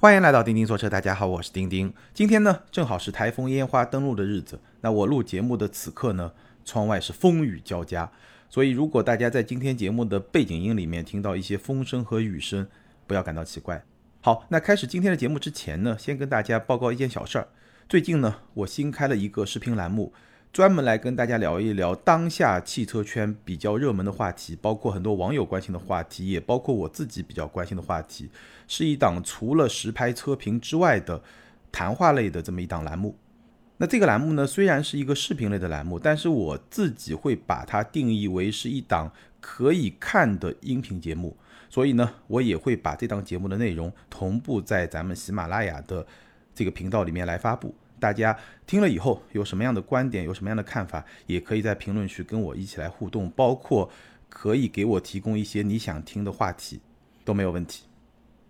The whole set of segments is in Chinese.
欢迎来到钉钉说车，大家好，我是钉钉。今天呢，正好是台风烟花登陆的日子。那我录节目的此刻呢，窗外是风雨交加，所以如果大家在今天节目的背景音里面听到一些风声和雨声，不要感到奇怪。好，那开始今天的节目之前呢，先跟大家报告一件小事儿。最近呢，我新开了一个视频栏目。专门来跟大家聊一聊当下汽车圈比较热门的话题，包括很多网友关心的话题，也包括我自己比较关心的话题，是一档除了实拍车评之外的谈话类的这么一档栏目。那这个栏目呢，虽然是一个视频类的栏目，但是我自己会把它定义为是一档可以看的音频节目，所以呢，我也会把这档节目的内容同步在咱们喜马拉雅的这个频道里面来发布。大家听了以后有什么样的观点，有什么样的看法，也可以在评论区跟我一起来互动，包括可以给我提供一些你想听的话题，都没有问题。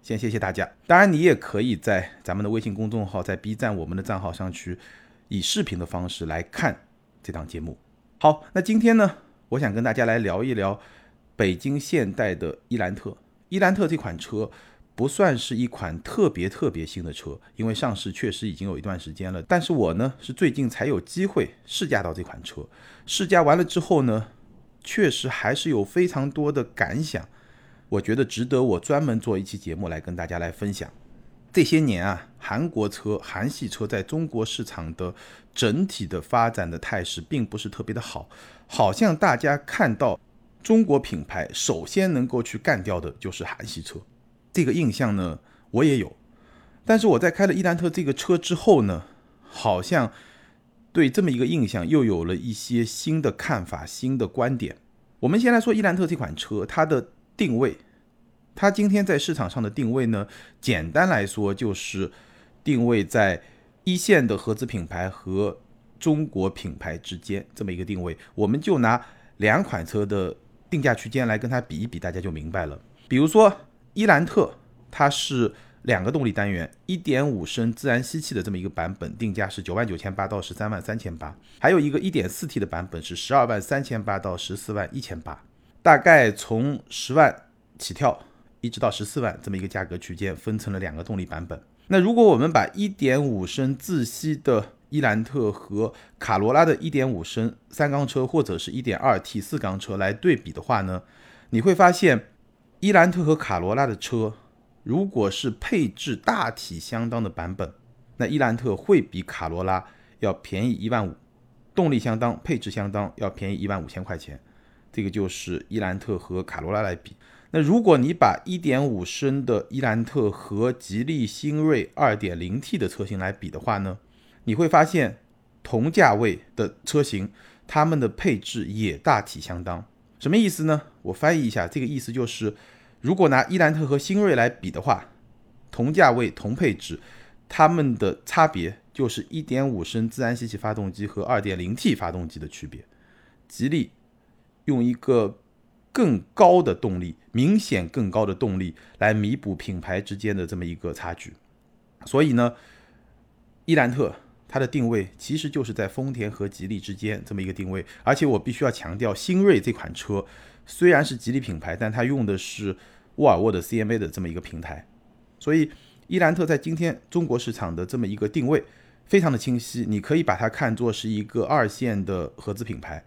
先谢谢大家。当然，你也可以在咱们的微信公众号，在 B 站我们的账号上去以视频的方式来看这档节目。好，那今天呢，我想跟大家来聊一聊北京现代的伊兰特。伊兰特这款车。不算是一款特别特别新的车，因为上市确实已经有一段时间了。但是我呢是最近才有机会试驾到这款车，试驾完了之后呢，确实还是有非常多的感想，我觉得值得我专门做一期节目来跟大家来分享。这些年啊，韩国车、韩系车在中国市场的整体的发展的态势并不是特别的好，好像大家看到中国品牌首先能够去干掉的就是韩系车。这个印象呢，我也有，但是我在开了伊兰特这个车之后呢，好像对这么一个印象又有了一些新的看法、新的观点。我们先来说伊兰特这款车，它的定位，它今天在市场上的定位呢，简单来说就是定位在一线的合资品牌和中国品牌之间这么一个定位。我们就拿两款车的定价区间来跟它比一比，大家就明白了。比如说。伊兰特它是两个动力单元，一点五升自然吸气的这么一个版本，定价是九万九千八到十三万三千八，还有一个一点四 T 的版本是十二万三千八到十四万一千八，大概从十万起跳一直到十四万这么一个价格区间，分成了两个动力版本。那如果我们把一点五升自吸的伊兰特和卡罗拉的一点五升三缸车或者是一点二 T 四缸车来对比的话呢，你会发现。伊兰特和卡罗拉的车，如果是配置大体相当的版本，那伊兰特会比卡罗拉要便宜一万五，动力相当，配置相当，要便宜一万五千块钱。这个就是伊兰特和卡罗拉来比。那如果你把1.5升的伊兰特和吉利新锐 2.0T 的车型来比的话呢，你会发现同价位的车型，它们的配置也大体相当。什么意思呢？我翻译一下，这个意思就是，如果拿伊兰特和新锐来比的话，同价位同配置，它们的差别就是1.5升自然吸气发动机和 2.0T 发动机的区别。吉利用一个更高的动力，明显更高的动力来弥补品牌之间的这么一个差距。所以呢，伊兰特。它的定位其实就是在丰田和吉利之间这么一个定位，而且我必须要强调，新锐这款车虽然是吉利品牌，但它用的是沃尔沃的 CMA 的这么一个平台，所以伊兰特在今天中国市场的这么一个定位非常的清晰，你可以把它看作是一个二线的合资品牌，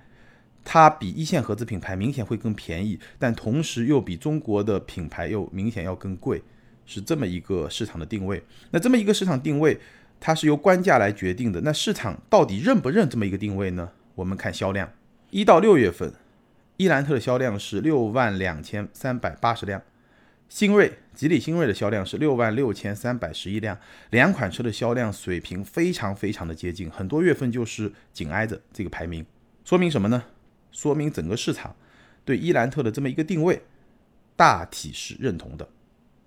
它比一线合资品牌明显会更便宜，但同时又比中国的品牌又明显要更贵，是这么一个市场的定位。那这么一个市场定位。它是由官价来决定的，那市场到底认不认这么一个定位呢？我们看销量，一到六月份，伊兰特的销量是六万两千三百八十辆，新锐吉利新锐的销量是六万六千三百十一辆，两款车的销量水平非常非常的接近，很多月份就是紧挨着这个排名，说明什么呢？说明整个市场对伊兰特的这么一个定位大体是认同的，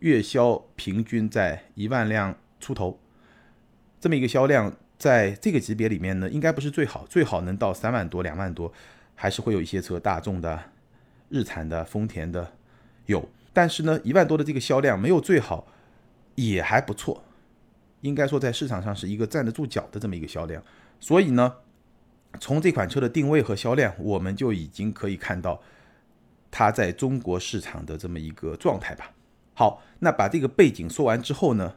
月销平均在一万辆出头。这么一个销量，在这个级别里面呢，应该不是最好，最好能到三万多、两万多，还是会有一些车，大众的、日产的、丰田的有。但是呢，一万多的这个销量没有最好，也还不错，应该说在市场上是一个站得住脚的这么一个销量。所以呢，从这款车的定位和销量，我们就已经可以看到它在中国市场的这么一个状态吧。好，那把这个背景说完之后呢？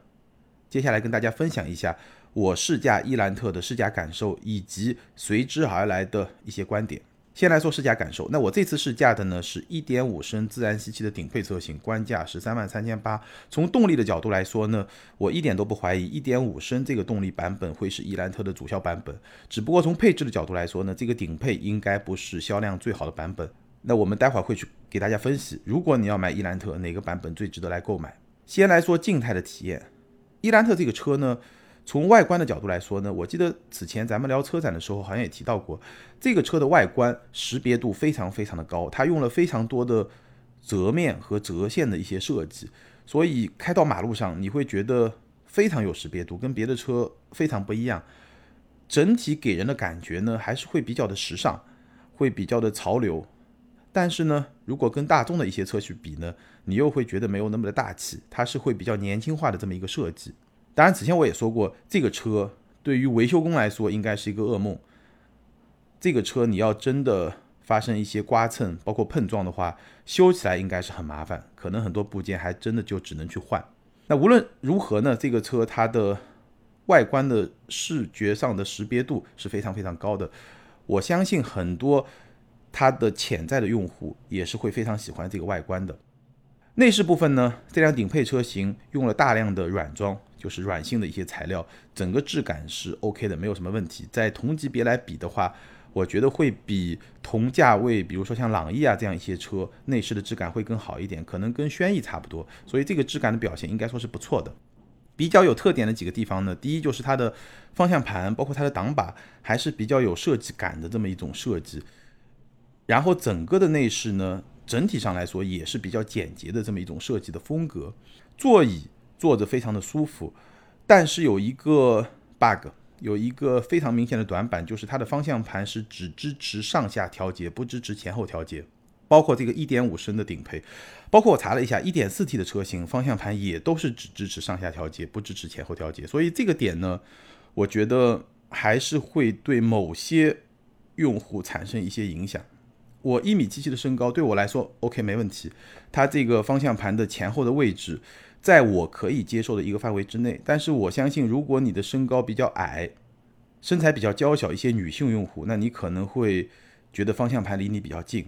接下来跟大家分享一下我试驾伊兰特的试驾感受以及随之而来的一些观点。先来说试驾感受，那我这次试驾的呢是1.5升自然吸气的顶配车型，官价十三万三千八。从动力的角度来说呢，我一点都不怀疑1.5升这个动力版本会是伊兰特的主销版本。只不过从配置的角度来说呢，这个顶配应该不是销量最好的版本。那我们待会儿会去给大家分析，如果你要买伊兰特，哪个版本最值得来购买？先来说静态的体验，伊兰特这个车呢。从外观的角度来说呢，我记得此前咱们聊车展的时候好像也提到过，这个车的外观识别度非常非常的高，它用了非常多的折面和折线的一些设计，所以开到马路上你会觉得非常有识别度，跟别的车非常不一样。整体给人的感觉呢，还是会比较的时尚，会比较的潮流。但是呢，如果跟大众的一些车去比呢，你又会觉得没有那么的大气，它是会比较年轻化的这么一个设计。当然，此前我也说过，这个车对于维修工来说应该是一个噩梦。这个车你要真的发生一些刮蹭，包括碰撞的话，修起来应该是很麻烦，可能很多部件还真的就只能去换。那无论如何呢，这个车它的外观的视觉上的识别度是非常非常高的。我相信很多它的潜在的用户也是会非常喜欢这个外观的。内饰部分呢，这辆顶配车型用了大量的软装。就是软性的一些材料，整个质感是 OK 的，没有什么问题。在同级别来比的话，我觉得会比同价位，比如说像朗逸啊这样一些车，内饰的质感会更好一点，可能跟轩逸差不多。所以这个质感的表现应该说是不错的。比较有特点的几个地方呢，第一就是它的方向盘，包括它的挡把，还是比较有设计感的这么一种设计。然后整个的内饰呢，整体上来说也是比较简洁的这么一种设计的风格，座椅。坐着非常的舒服，但是有一个 bug，有一个非常明显的短板，就是它的方向盘是只支持上下调节，不支持前后调节。包括这个1.5升的顶配，包括我查了一下 1.4T 的车型，方向盘也都是只支持上下调节，不支持前后调节。所以这个点呢，我觉得还是会对某些用户产生一些影响。我一米七七的身高，对我来说 OK 没问题。它这个方向盘的前后的位置。在我可以接受的一个范围之内，但是我相信，如果你的身高比较矮，身材比较娇小，一些女性用户，那你可能会觉得方向盘离你比较近，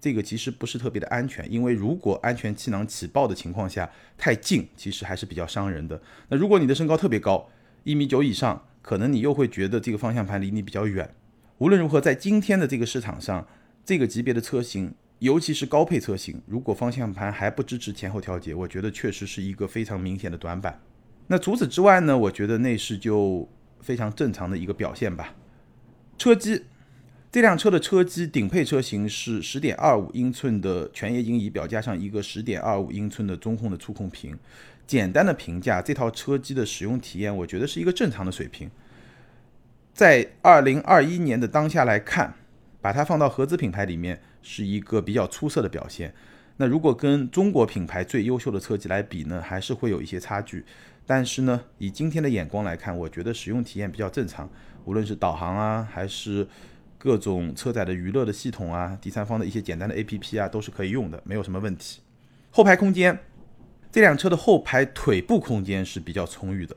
这个其实不是特别的安全，因为如果安全气囊起爆的情况下太近，其实还是比较伤人的。那如果你的身高特别高，一米九以上，可能你又会觉得这个方向盘离你比较远。无论如何，在今天的这个市场上，这个级别的车型。尤其是高配车型，如果方向盘还不支持前后调节，我觉得确实是一个非常明显的短板。那除此之外呢？我觉得内饰就非常正常的一个表现吧。车机，这辆车的车机顶配车型是十点二五英寸的全液晶仪表，加上一个十点二五英寸的中控的触控屏。简单的评价这套车机的使用体验，我觉得是一个正常的水平。在二零二一年的当下来看，把它放到合资品牌里面。是一个比较出色的表现。那如果跟中国品牌最优秀的车机来比呢，还是会有一些差距。但是呢，以今天的眼光来看，我觉得使用体验比较正常。无论是导航啊，还是各种车载的娱乐的系统啊，第三方的一些简单的 APP 啊，都是可以用的，没有什么问题。后排空间，这辆车的后排腿部空间是比较充裕的，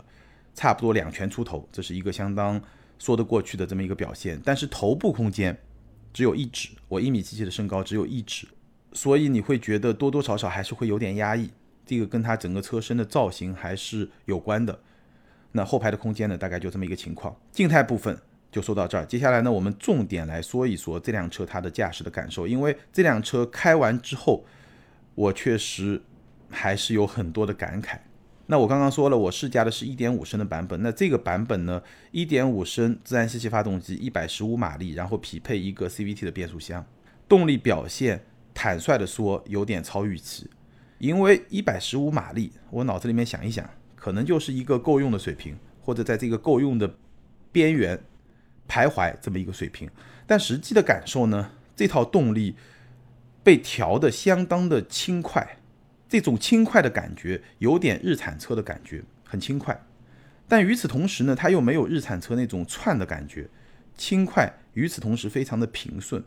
差不多两拳出头，这是一个相当说得过去的这么一个表现。但是头部空间。只有一指，我一米七七的身高只有一指，所以你会觉得多多少少还是会有点压抑。这个跟它整个车身的造型还是有关的。那后排的空间呢，大概就这么一个情况。静态部分就说到这儿，接下来呢，我们重点来说一说这辆车它的驾驶的感受，因为这辆车开完之后，我确实还是有很多的感慨。那我刚刚说了，我试驾的是一点五升的版本。那这个版本呢，一点五升自然吸气发动机，一百十五马力，然后匹配一个 CVT 的变速箱，动力表现，坦率的说，有点超预期。因为一百十五马力，我脑子里面想一想，可能就是一个够用的水平，或者在这个够用的边缘徘徊这么一个水平。但实际的感受呢，这套动力被调的相当的轻快。这种轻快的感觉有点日产车的感觉，很轻快，但与此同时呢，它又没有日产车那种窜的感觉，轻快，与此同时非常的平顺。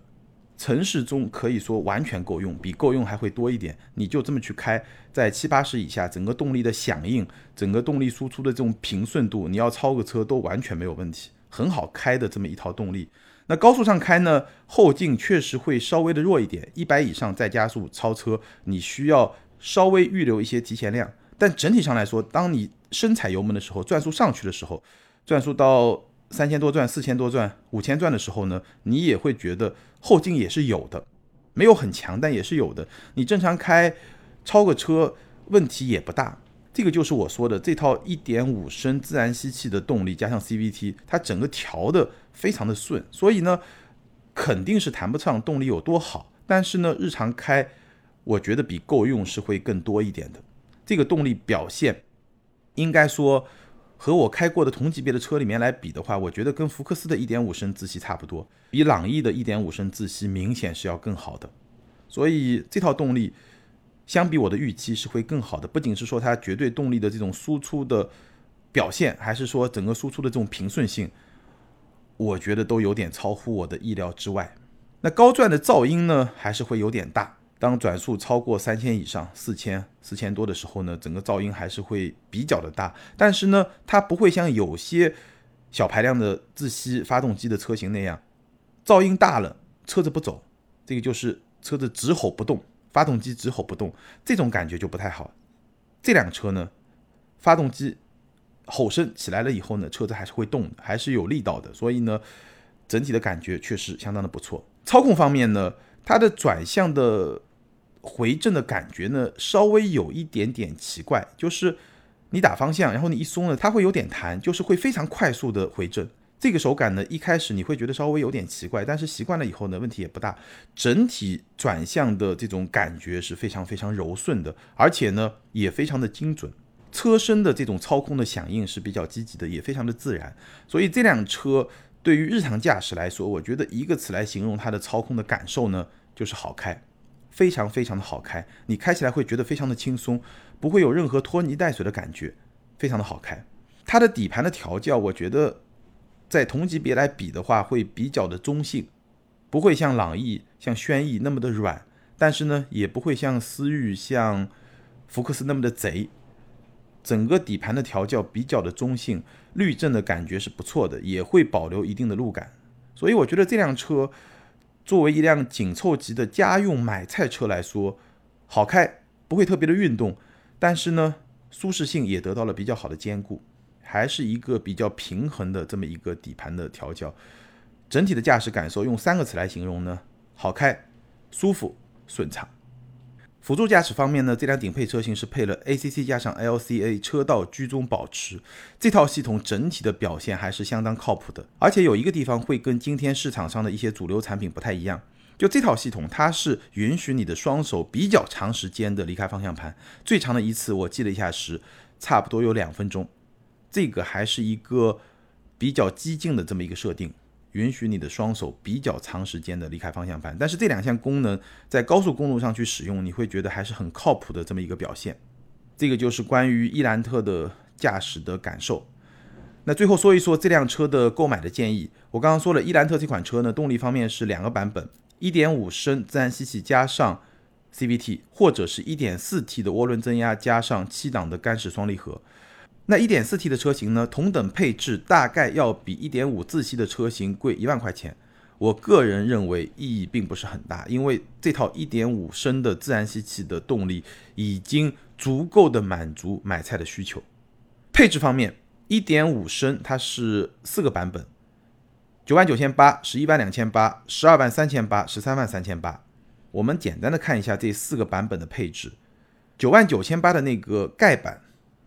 城市中可以说完全够用，比够用还会多一点。你就这么去开，在七八十以下，整个动力的响应，整个动力输出的这种平顺度，你要超个车都完全没有问题，很好开的这么一套动力。那高速上开呢，后劲确实会稍微的弱一点，一百以上再加速超车，你需要稍微预留一些提前量。但整体上来说，当你深踩油门的时候，转速上去的时候，转速到。三千多转、四千多转、五千转的时候呢，你也会觉得后劲也是有的，没有很强，但也是有的。你正常开超个车问题也不大。这个就是我说的这套1.5升自然吸气的动力加上 CVT，它整个调的非常的顺，所以呢，肯定是谈不上动力有多好。但是呢，日常开我觉得比够用是会更多一点的。这个动力表现应该说。和我开过的同级别的车里面来比的话，我觉得跟福克斯的1.5升自吸差不多，比朗逸的1.5升自吸明显是要更好的。所以这套动力相比我的预期是会更好的，不仅是说它绝对动力的这种输出的表现，还是说整个输出的这种平顺性，我觉得都有点超乎我的意料之外。那高转的噪音呢，还是会有点大。当转速超过三千以上，四千、四千多的时候呢，整个噪音还是会比较的大。但是呢，它不会像有些小排量的自吸发动机的车型那样，噪音大了车子不走，这个就是车子直吼不动，发动机直吼不动，这种感觉就不太好。这辆车呢，发动机吼声起来了以后呢，车子还是会动，还是有力道的，所以呢，整体的感觉确实相当的不错。操控方面呢，它的转向的。回正的感觉呢，稍微有一点点奇怪，就是你打方向，然后你一松呢，它会有点弹，就是会非常快速的回正。这个手感呢，一开始你会觉得稍微有点奇怪，但是习惯了以后呢，问题也不大。整体转向的这种感觉是非常非常柔顺的，而且呢，也非常的精准。车身的这种操控的响应是比较积极的，也非常的自然。所以这辆车对于日常驾驶来说，我觉得一个词来形容它的操控的感受呢，就是好开。非常非常的好开，你开起来会觉得非常的轻松，不会有任何拖泥带水的感觉，非常的好开。它的底盘的调教，我觉得在同级别来比的话，会比较的中性，不会像朗逸、像轩逸那么的软，但是呢，也不会像思域、像福克斯那么的贼。整个底盘的调教比较的中性，滤震的感觉是不错的，也会保留一定的路感。所以我觉得这辆车。作为一辆紧凑级的家用买菜车来说，好开，不会特别的运动，但是呢，舒适性也得到了比较好的兼顾，还是一个比较平衡的这么一个底盘的调教。整体的驾驶感受用三个词来形容呢：好开、舒服、顺畅。辅助驾驶方面呢，这辆顶配车型是配了 ACC 加上 LCA 车道居中保持这套系统，整体的表现还是相当靠谱的。而且有一个地方会跟今天市场上的一些主流产品不太一样，就这套系统它是允许你的双手比较长时间的离开方向盘，最长的一次我记了一下是，差不多有两分钟，这个还是一个比较激进的这么一个设定。允许你的双手比较长时间的离开方向盘，但是这两项功能在高速公路上去使用，你会觉得还是很靠谱的这么一个表现。这个就是关于伊兰特的驾驶的感受。那最后说一说这辆车的购买的建议。我刚刚说了，伊兰特这款车呢，动力方面是两个版本：1.5升自然吸气加上 CVT，或者是 1.4T 的涡轮增压加上七档的干式双离合。那 1.4T 的车型呢，同等配置大概要比1.5自吸的车型贵一万块钱。我个人认为意义并不是很大，因为这套1.5升的自然吸气的动力已经足够的满足买菜的需求。配置方面，1.5升它是四个版本，九万九千八、十一万两千八、十二万三千八、十三万三千八。我们简单的看一下这四个版本的配置，九万九千八的那个盖板。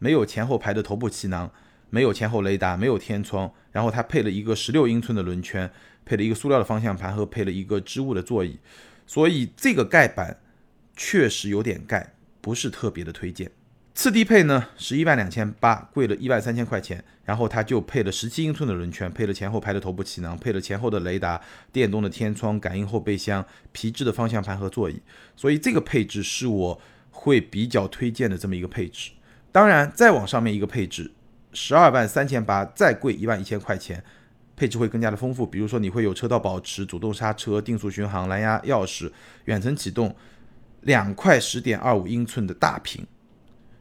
没有前后排的头部气囊，没有前后雷达，没有天窗，然后它配了一个十六英寸的轮圈，配了一个塑料的方向盘和配了一个织物的座椅，所以这个盖板确实有点盖，不是特别的推荐。次低配呢，十一万两千八，贵了一万三千块钱，然后它就配了十七英寸的轮圈，配了前后排的头部气囊，配了前后的雷达，电动的天窗，感应后备箱，皮质的方向盘和座椅，所以这个配置是我会比较推荐的这么一个配置。当然，再往上面一个配置，十二万三千八，再贵一万一千块钱，配置会更加的丰富。比如说，你会有车道保持、主动刹车、定速巡航、蓝牙钥匙、远程启动，两块十点二五英寸的大屏。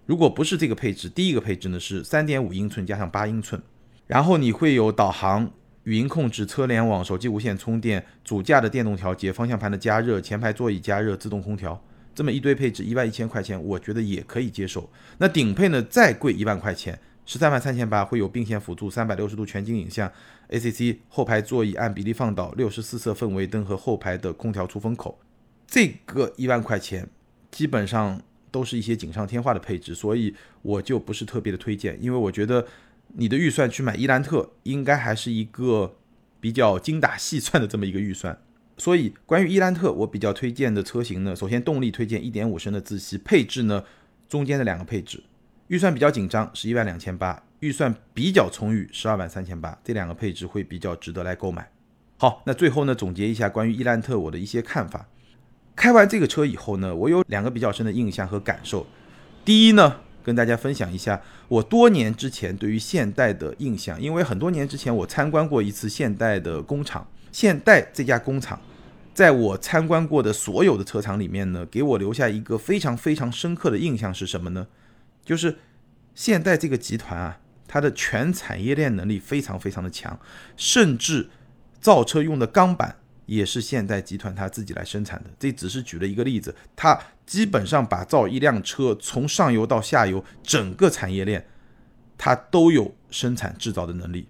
如果不是这个配置，第一个配置呢是三点五英寸加上八英寸，然后你会有导航、语音控制、车联网、手机无线充电、主驾的电动调节、方向盘的加热、前排座椅加热、自动空调，这么一堆配置，一万一千块钱，我觉得也可以接受。那顶配呢，再贵一万块钱，十三万三千八，会有并线辅助、三百六十度全景影像、ACC 后排座椅按比例放倒、六十四色氛围灯和后排的空调出风口，这个一万块钱基本上。都是一些锦上添花的配置，所以我就不是特别的推荐，因为我觉得你的预算去买伊兰特应该还是一个比较精打细算的这么一个预算。所以关于伊兰特，我比较推荐的车型呢，首先动力推荐1.5升的自吸，配置呢中间的两个配置，预算比较紧张，十一万两千八，预算比较充裕，十二万三千八，这两个配置会比较值得来购买。好，那最后呢总结一下关于伊兰特我的一些看法。开完这个车以后呢，我有两个比较深的印象和感受。第一呢，跟大家分享一下我多年之前对于现代的印象，因为很多年之前我参观过一次现代的工厂。现代这家工厂，在我参观过的所有的车厂里面呢，给我留下一个非常非常深刻的印象是什么呢？就是现代这个集团啊，它的全产业链能力非常非常的强，甚至造车用的钢板。也是现代集团它自己来生产的，这只是举了一个例子。它基本上把造一辆车从上游到下游整个产业链，它都有生产制造的能力，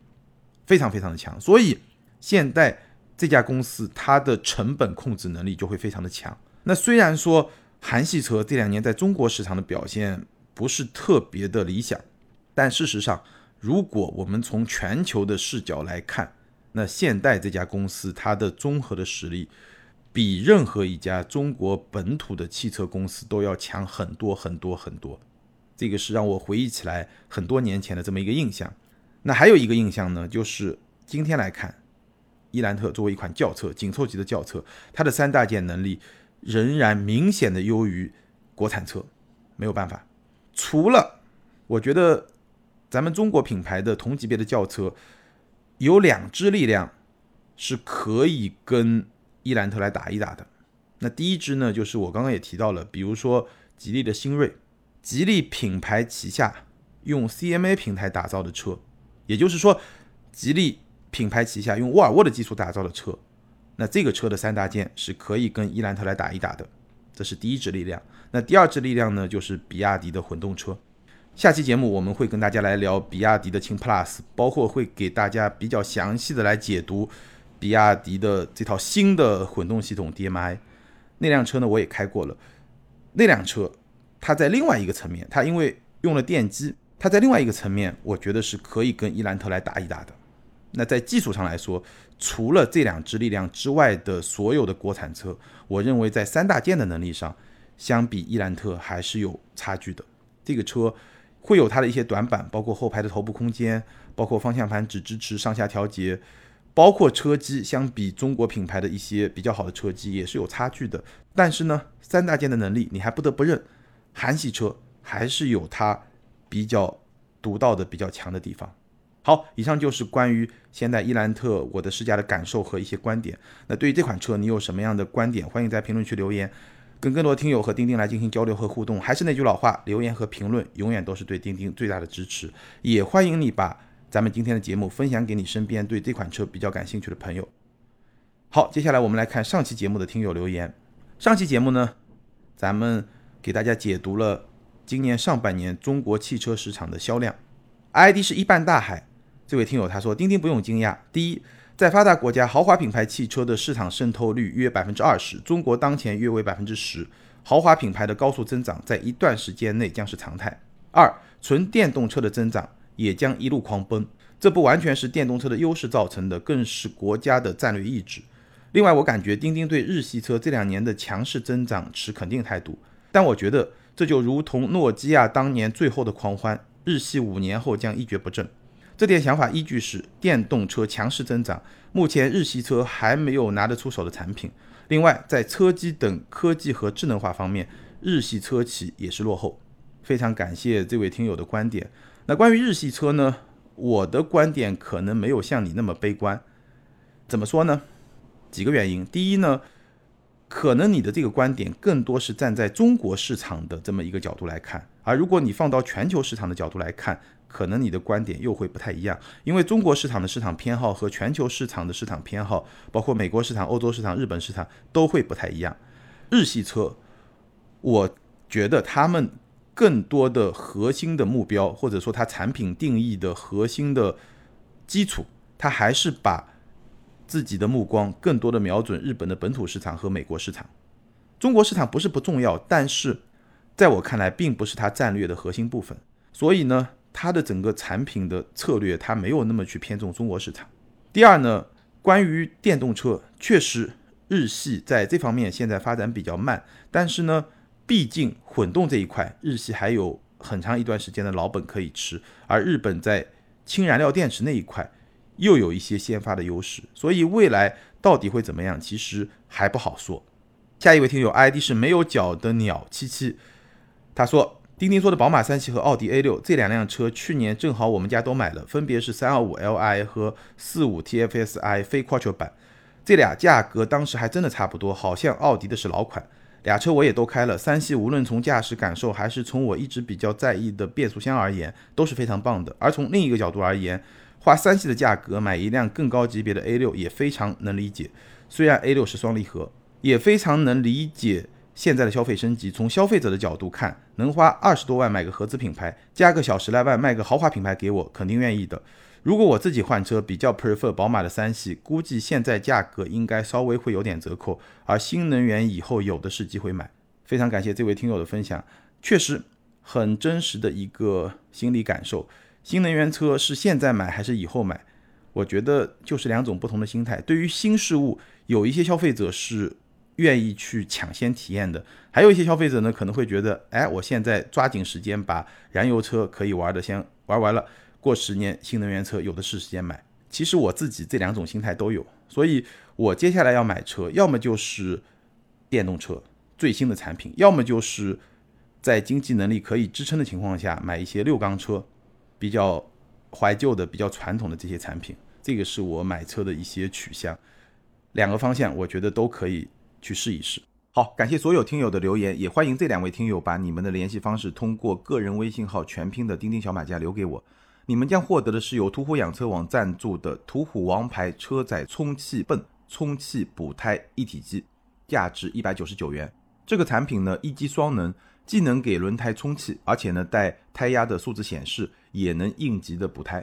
非常非常的强。所以现代这家公司它的成本控制能力就会非常的强。那虽然说韩系车这两年在中国市场的表现不是特别的理想，但事实上，如果我们从全球的视角来看，那现代这家公司，它的综合的实力，比任何一家中国本土的汽车公司都要强很多很多很多。这个是让我回忆起来很多年前的这么一个印象。那还有一个印象呢，就是今天来看，伊兰特作为一款轿车，紧凑级的轿车，它的三大件能力仍然明显的优于国产车，没有办法。除了我觉得咱们中国品牌的同级别的轿车。有两支力量是可以跟伊兰特来打一打的。那第一支呢，就是我刚刚也提到了，比如说吉利的新锐，吉利品牌旗下用 CMA 平台打造的车，也就是说，吉利品牌旗下用沃尔沃的技术打造的车，那这个车的三大件是可以跟伊兰特来打一打的。这是第一支力量。那第二支力量呢，就是比亚迪的混动车。下期节目我们会跟大家来聊比亚迪的秦 PLUS，包括会给大家比较详细的来解读比亚迪的这套新的混动系统 DMI。那辆车呢我也开过了，那辆车它在另外一个层面，它因为用了电机，它在另外一个层面，我觉得是可以跟伊兰特来打一打的。那在技术上来说，除了这两支力量之外的所有的国产车，我认为在三大件的能力上，相比伊兰特还是有差距的。这个车。会有它的一些短板，包括后排的头部空间，包括方向盘只支持上下调节，包括车机相比中国品牌的一些比较好的车机也是有差距的。但是呢，三大件的能力你还不得不认，韩系车还是有它比较独到的、比较强的地方。好，以上就是关于现代伊兰特我的试驾的感受和一些观点。那对于这款车，你有什么样的观点？欢迎在评论区留言。跟更多听友和钉钉来进行交流和互动，还是那句老话，留言和评论永远都是对钉钉最大的支持。也欢迎你把咱们今天的节目分享给你身边对这款车比较感兴趣的朋友。好，接下来我们来看上期节目的听友留言。上期节目呢，咱们给大家解读了今年上半年中国汽车市场的销量，ID 是一半大海。这位听友他说，钉钉不用惊讶，第一。在发达国家，豪华品牌汽车的市场渗透率约百分之二十，中国当前约为百分之十。豪华品牌的高速增长在一段时间内将是常态。二，纯电动车的增长也将一路狂奔，这不完全是电动车的优势造成的，更是国家的战略意志。另外，我感觉钉钉对日系车这两年的强势增长持肯定态度，但我觉得这就如同诺基亚当年最后的狂欢，日系五年后将一蹶不振。这点想法依据是电动车强势增长，目前日系车还没有拿得出手的产品。另外，在车机等科技和智能化方面，日系车企也是落后。非常感谢这位听友的观点。那关于日系车呢，我的观点可能没有像你那么悲观。怎么说呢？几个原因。第一呢，可能你的这个观点更多是站在中国市场的这么一个角度来看，而如果你放到全球市场的角度来看，可能你的观点又会不太一样。因为中国市场的市场偏好和全球市场的市场偏好，包括美国市场、欧洲市场、日本市场都会不太一样。日系车，我觉得他们更多的核心的目标，或者说它产品定义的核心的基础，它还是把。自己的目光更多的瞄准日本的本土市场和美国市场，中国市场不是不重要，但是在我看来，并不是它战略的核心部分。所以呢，它的整个产品的策略，它没有那么去偏重中国市场。第二呢，关于电动车，确实日系在这方面现在发展比较慢，但是呢，毕竟混动这一块，日系还有很长一段时间的老本可以吃，而日本在氢燃料电池那一块。又有一些先发的优势，所以未来到底会怎么样，其实还不好说。下一位听友 ID 是没有脚的鸟七七，他说：丁丁说的宝马三系和奥迪 A 六这两辆车，去年正好我们家都买了，分别是三二五 Li 和四五 TFSI 非 Quattro 版，这俩价格当时还真的差不多，好像奥迪的是老款。俩车我也都开了，三系无论从驾驶感受，还是从我一直比较在意的变速箱而言，都是非常棒的。而从另一个角度而言，花三系的价格买一辆更高级别的 A 六也非常能理解。虽然 A 六是双离合，也非常能理解现在的消费升级。从消费者的角度看，能花二十多万买个合资品牌，加个小十来万卖个豪华品牌给我，肯定愿意的。如果我自己换车，比较 prefer 宝马的三系，估计现在价格应该稍微会有点折扣。而新能源以后有的是机会买。非常感谢这位听友的分享，确实很真实的一个心理感受。新能源车是现在买还是以后买？我觉得就是两种不同的心态。对于新事物，有一些消费者是愿意去抢先体验的，还有一些消费者呢可能会觉得，哎，我现在抓紧时间把燃油车可以玩的先玩完了，过十年新能源车有的是时间买。其实我自己这两种心态都有，所以我接下来要买车，要么就是电动车最新的产品，要么就是在经济能力可以支撑的情况下买一些六缸车。比较怀旧的、比较传统的这些产品，这个是我买车的一些取向。两个方向，我觉得都可以去试一试。好，感谢所有听友的留言，也欢迎这两位听友把你们的联系方式通过个人微信号全拼的钉钉小马甲留给我。你们将获得的是由途虎养车网赞助的途虎王牌车载充气泵充气补胎一体机，价值一百九十九元。这个产品呢，一机双能。既能给轮胎充气，而且呢带胎压的数字显示，也能应急的补胎。